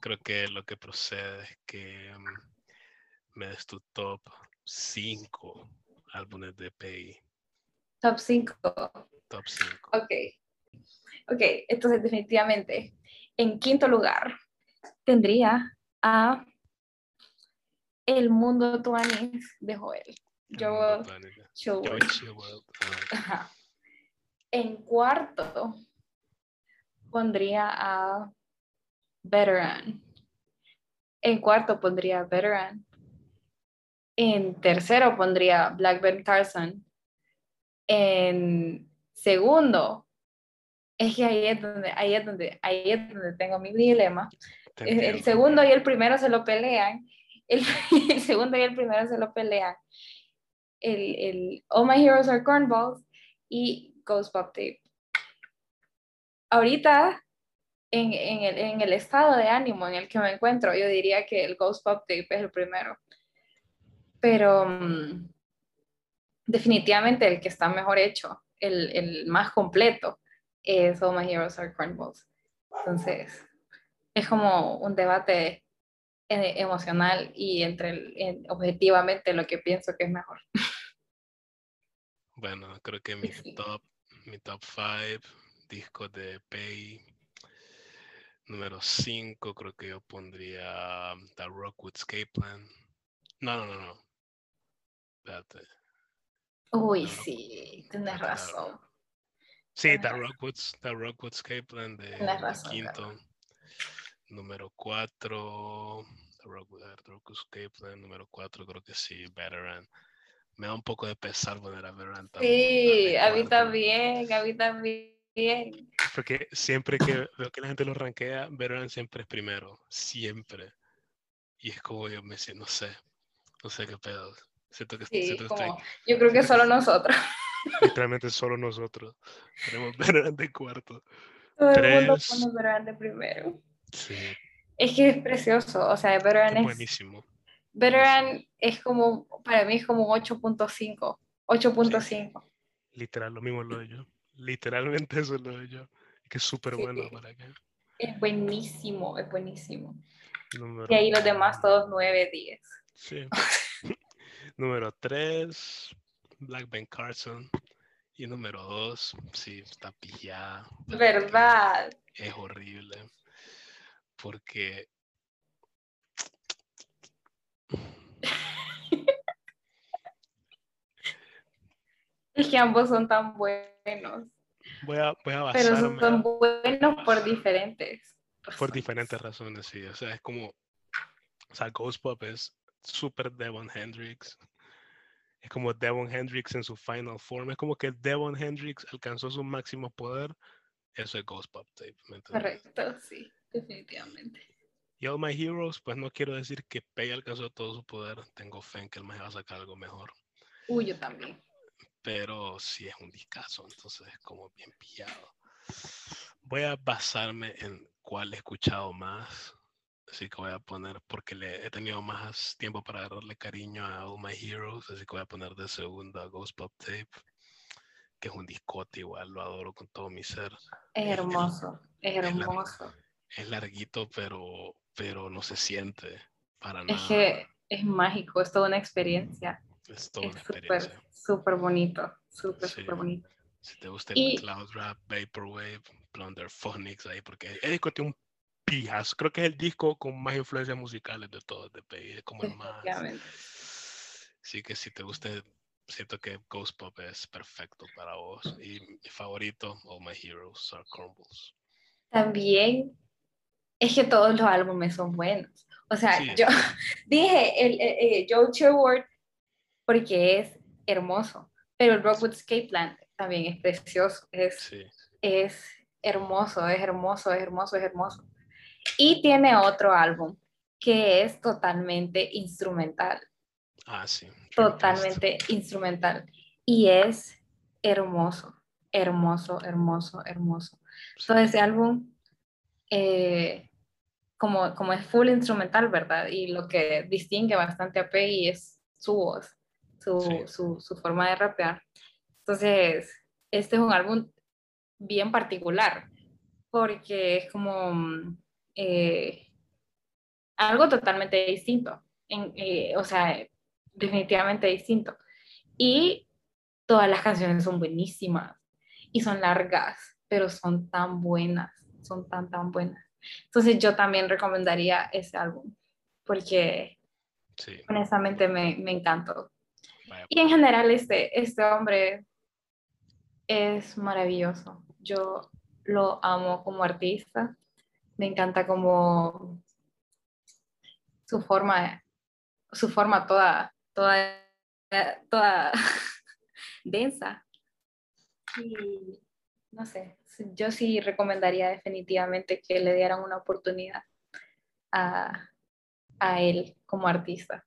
Creo que lo que procede es que mm, me des tu top 5 álbumes de Peggy. Top 5. Top 5. Ok. Ok, entonces definitivamente, en quinto lugar, tendría a El Mundo Tuanis de Joel. Yo, En cuarto, pondría a Veteran. En cuarto pondría Veteran. En tercero pondría Blackburn Carson. En segundo, es que ahí es donde, ahí es donde, ahí es donde tengo mi dilema. El segundo y el primero se lo pelean. El, el, segundo y el primero se lo pelean. El, el All My Heroes Are Cornballs y Ghost Pop Tape. Ahorita, en, en, el, en el estado de ánimo en el que me encuentro, yo diría que el Ghost Pop Tape es el primero pero mm, definitivamente el que está mejor hecho, el, el más completo, es All My Heroes Are Cornballs. Entonces, es como un debate eh, emocional y entre objetivamente lo que pienso que es mejor. Bueno, creo que mi top, mi top five discos de Pay. Número 5, creo que yo pondría The Rockwood Escape Plan. No, no, no, no. Uy, sí, tienes razón. Sí, The Rockwoods, The Rockwoods Capeland de, razón, quinto. Número cuatro, The Rockwoods Capeland, número cuatro, creo que sí, Veteran. Me da un poco de pesar poner a Veteran también. Sí, a mí también, a mí también. Porque siempre que veo que la gente lo rankea, Veteran siempre es primero, siempre. Y es como yo me siento, no sé, no sé qué pedo. Siento que, sí, yo creo que solo nosotros. Literalmente solo nosotros. Tenemos Verán de cuarto. Todo el mundo pone Verán de primero. Sí. Es que es precioso, o sea, Verán es... Buenísimo. Verán es como, para mí es como 8.5. 8.5. Literal, lo mismo lo de yo. Literalmente eso es lo de yo. Que es súper bueno para que... Es buenísimo, es buenísimo. y ahí los demás todos 9, 10. Sí. Número 3, Black Ben Carson. Y número 2, sí, está pillada. ¿Verdad? Es horrible. Porque. es que ambos son tan buenos. Voy a, voy a basarme. Pero son buenos por diferentes. Por diferentes razones, sí. O sea, es como. O sea, Ghost Pop es super Devon Hendrix. Es como Devon Hendrix en su final form. Es como que Devon Hendrix alcanzó su máximo poder. Eso es Ghost Pop Tape. Correcto, sí, definitivamente. Y All My Heroes, pues no quiero decir que Pei alcanzó todo su poder. Tengo fe en que él me va a sacar algo mejor. Uy, yo también. Pero sí es un discazo, entonces es como bien pillado. Voy a basarme en cuál he escuchado más Así que voy a poner, porque le he tenido más tiempo para agarrarle cariño a All My Heroes, así que voy a poner de segunda Ghost Pop Tape, que es un discote igual, lo adoro con todo mi ser. Es hermoso, es, hermoso. Es, larguito, pero, pero no se siente para nada. Es que es mágico, es toda una experiencia. Es toda una experiencia. Súper bonito, súper, súper bonito. Si te gusta el Cloud Rap, Vaporwave, Plunder Phonics ahí, porque el disco tiene un pijas. Creo que es el disco con más influencias musicales de todos de Peggy. como el más. Sí, que si te gusta, siento que Ghost Pop es perfecto para vos. Y mi favorito, All My Heroes Are Crumbles. También es que todos los álbumes son buenos. O sea, yo dije el, el, Joe Sherwood porque es hermoso, pero el Rockwood Escape Plan también es precioso, es, Sí. es hermoso, es hermoso, es hermoso, es hermoso. Y tiene otro álbum que es totalmente instrumental, Ah, sí. Totalmente instrumental. Y es hermoso, hermoso, hermoso, hermoso. Sí. Todo ese álbum, eh, como, como es full instrumental, ¿verdad? Y lo que distingue bastante a Peggy es su voz, su, Sí. su, su forma de rapear. Entonces, este es un álbum bien particular, porque es como mm, eh, algo totalmente distinto, en, eh, o sea, definitivamente distinto. Y todas las canciones son buenísimas y son largas, pero son tan buenas, son tan, tan buenas. Entonces yo también recomendaría ese álbum, porque Sí. honestamente me, me encantó. Vaya, Y en general este, este hombre es maravilloso. Yo lo amo como artista. Me encanta como su forma, su forma toda, toda, toda densa. Y no sé, yo sí recomendaría definitivamente que le dieran una oportunidad a, a él como artista.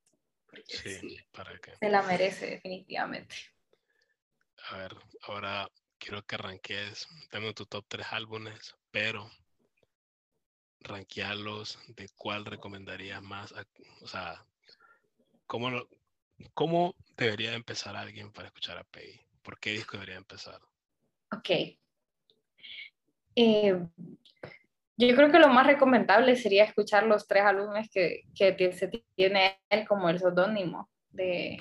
Sí, para que. se la merece definitivamente. A ver, ahora quiero que arranques, dame tu top 3 álbumes, pero rankearlos de cuál recomendarías más, o sea, ¿cómo, lo- cómo debería empezar alguien para escuchar a Peggy? ¿Por qué disco debería empezar? Ok. Eh, yo creo que lo más recomendable sería escuchar los tres álbumes que, que se tiene él como el seudónimo de,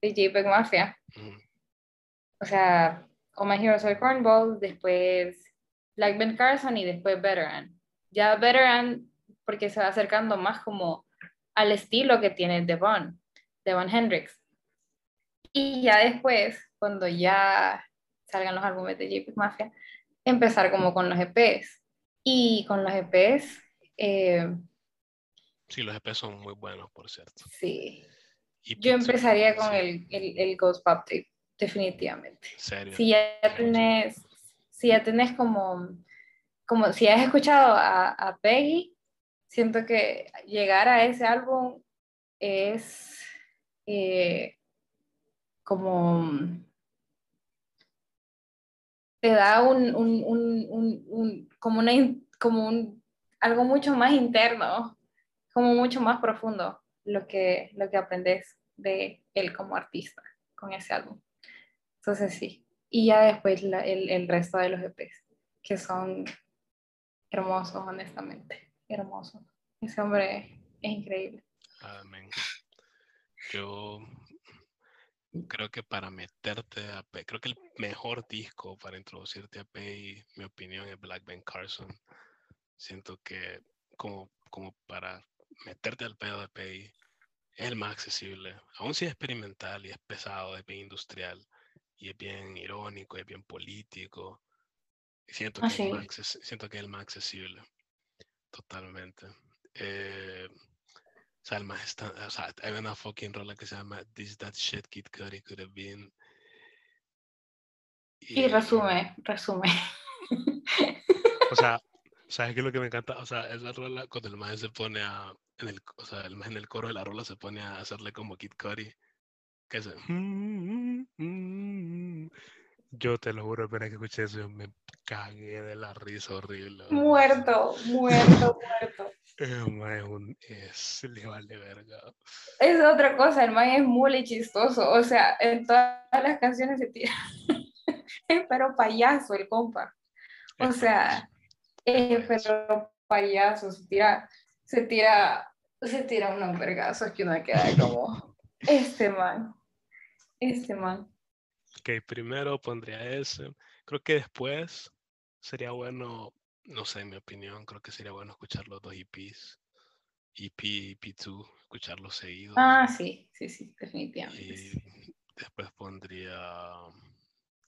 de JPEG Mafia. Ujú, O sea, Oh My Hero Soy Cornball, después Black Ben Carson y después Veteran. Ya Veteran, porque se va acercando más como al estilo que tiene Devon, Devon Hendrix. Y ya después, cuando ya salgan los álbumes de JPEG Mafia, empezar como con los EPs. Y con los EPs, eh, Sí, los EP son muy buenos, por cierto. sí, Y yo empezaría con sí, el, el, el Ghost Pop Tape, definitivamente. serio. si ya tenés, si ya tenés como, como si has escuchado a, a Peggy, siento que llegar a ese álbum es eh, como te da un, un, un, un, como una como un algo mucho más interno, como mucho más profundo lo que, lo que aprendes de él como artista con ese álbum. Entonces sí. Y ya después la- el, el resto de los EPs, que son hermosos, honestamente. Hermosos. Ese hombre es increíble. Amén. Yo creo que para meterte a P, creo que el mejor disco para introducirte a P, mi opinión, es Black Ben Carson. Siento que como, como para meterte al pedo de P, es el más accesible. Aún si es experimental y es pesado, es bien industrial y es bien irónico, es bien político. Siento que, Ah, es, el más sí. acces- siento que es el más accesible. Totalmente. Eh, o sea, el más está, o sea, hay una fucking rola que se llama This That Shit Kid Cudi Could Have Been. Y resume, resume. O sea, ¿sabes qué es lo que me encanta? O sea, esa rola, cuando el man se pone a, en el, o sea, el man en el coro de la rola se pone a hacerle como Kid Cudi, que es Yo te lo juro, apenas que escuché eso, yo me cagué de la risa horrible. Muerto, muerto, muerto. Man, es un, es, le vale verga. Es otra cosa, el man es muy chistoso. O sea, en todas las canciones se tira. Es pero payaso el compa. O sea, es pero payaso. Se tira, se tira, se tira unos vergazos que uno queda como, este man, este man. Ok, primero pondría ese. Creo que después sería bueno, no sé, en mi opinión, creo que sería bueno escuchar los dos EPs. EP y EP2, escucharlos seguidos. Ah, sí, sí, sí, definitivamente. Y después pondría.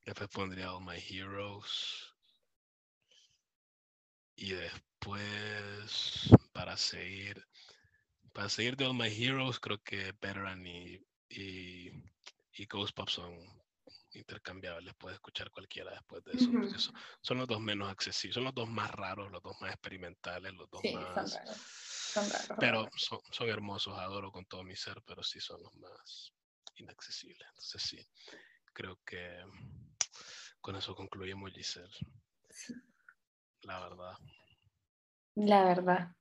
Después pondría All My Heroes. Y después, para seguir. Para seguir de All My Heroes, creo que Veteran y, y, y Ghost Pop son intercambiables, puedes escuchar cualquiera después de eso. son, son, los dos menos accesibles, son los dos más raros, los dos más experimentales, los dos más... Son raros. pero son, son, hermosos, adoro con todo mi ser, pero sí son los más inaccesibles. Entonces sí, creo que con eso concluimos, Giselle. La verdad. La verdad.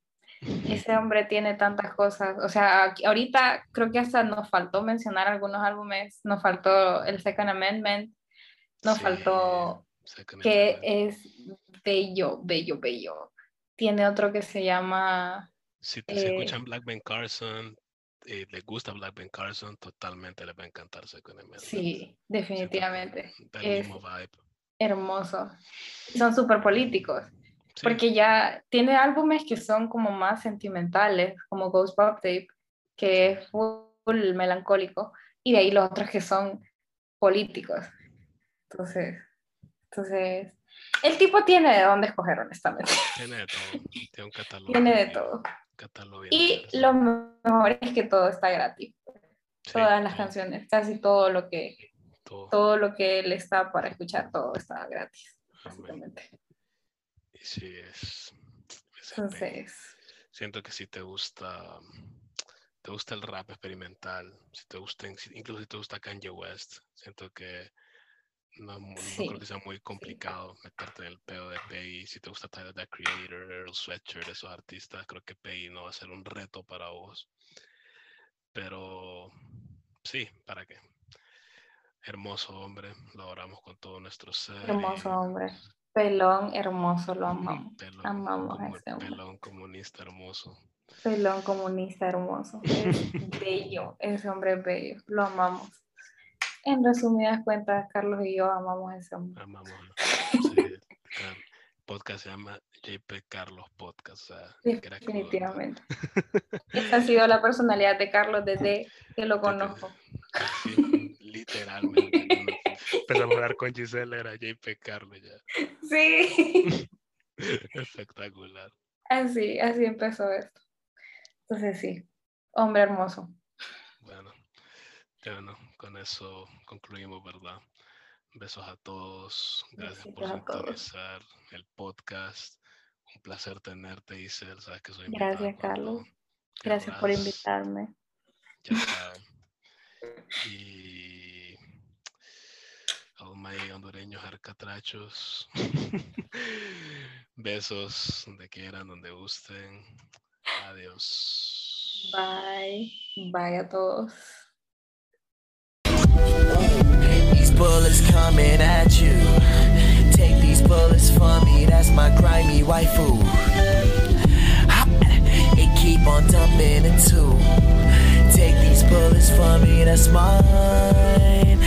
Ese hombre tiene tantas cosas. O sea, ahorita creo que hasta nos faltó mencionar algunos álbumes. Nos faltó el Second Amendment. Nos faltó que es bello, bello, bello. Tiene otro que se llama. Si, te escuchan Black Ben Carson, eh, les gusta Black Ben Carson, totalmente les va a encantar Second Amendment. Sí, definitivamente. Es hermoso. Son súper políticos. Porque ya tiene álbumes que son como más sentimentales, como Ghost Pop Tape, que es full melancólico, y de ahí los otros que son políticos. Entonces, entonces, el tipo tiene de dónde escoger, honestamente. Tiene de todo, tiene un catálogo. Tiene de todo. y lo mejor es que todo está gratis. Todas las canciones, casi todo lo que todo. lo que él está para escuchar, todo está gratis, básicamente. Sí, es. Entonces. Siento que si te gusta. Te gusta el rap experimental, si te gusta, incluso si te gusta Kanye West, siento que no, creo que sea muy complicado meterte en el pedo de Pay. Si te gusta Tyler the Creator, Earl Sweatshirt, esos artistas, creo que Pay no va a ser un reto para vos. Pero sí, ¿para qué? Hermoso hombre, lo oramos con todo nuestro ser. Hermoso hombre. Pelón hermoso, lo amamos. amamos a ese hombre. Pelón comunista hermoso. Pelón comunista hermoso. Es bello, ese hombre es bello, lo amamos. En resumidas cuentas, Carlos y yo amamos a ese hombre. Amamos. el podcast se llama JP Carlos Podcast. Definitivamente. Esa ha sido la personalidad de Carlos desde que lo conozco. literalmente empezamos a hablar con Giselle, era JP Carlos ya. Sí. Espectacular. Así, así empezó esto. Entonces sí, hombre hermoso. Bueno, bueno, con eso concluimos, ¿verdad? Besos a todos. Gracias por sintonizar el podcast. Un placer tenerte, Giselle. Sabes que soy Gracias, Carlos. Gracias por invitarme. Ya está. Y my hondureños arcatrachos. Besos donde quieran, donde gusten. Adiós. Bye. Bye a todos. These bullets coming at you. Take these bullets from me, that's my grimy waifu. It keep on dumping it too. Take these bullets from me, that's mine.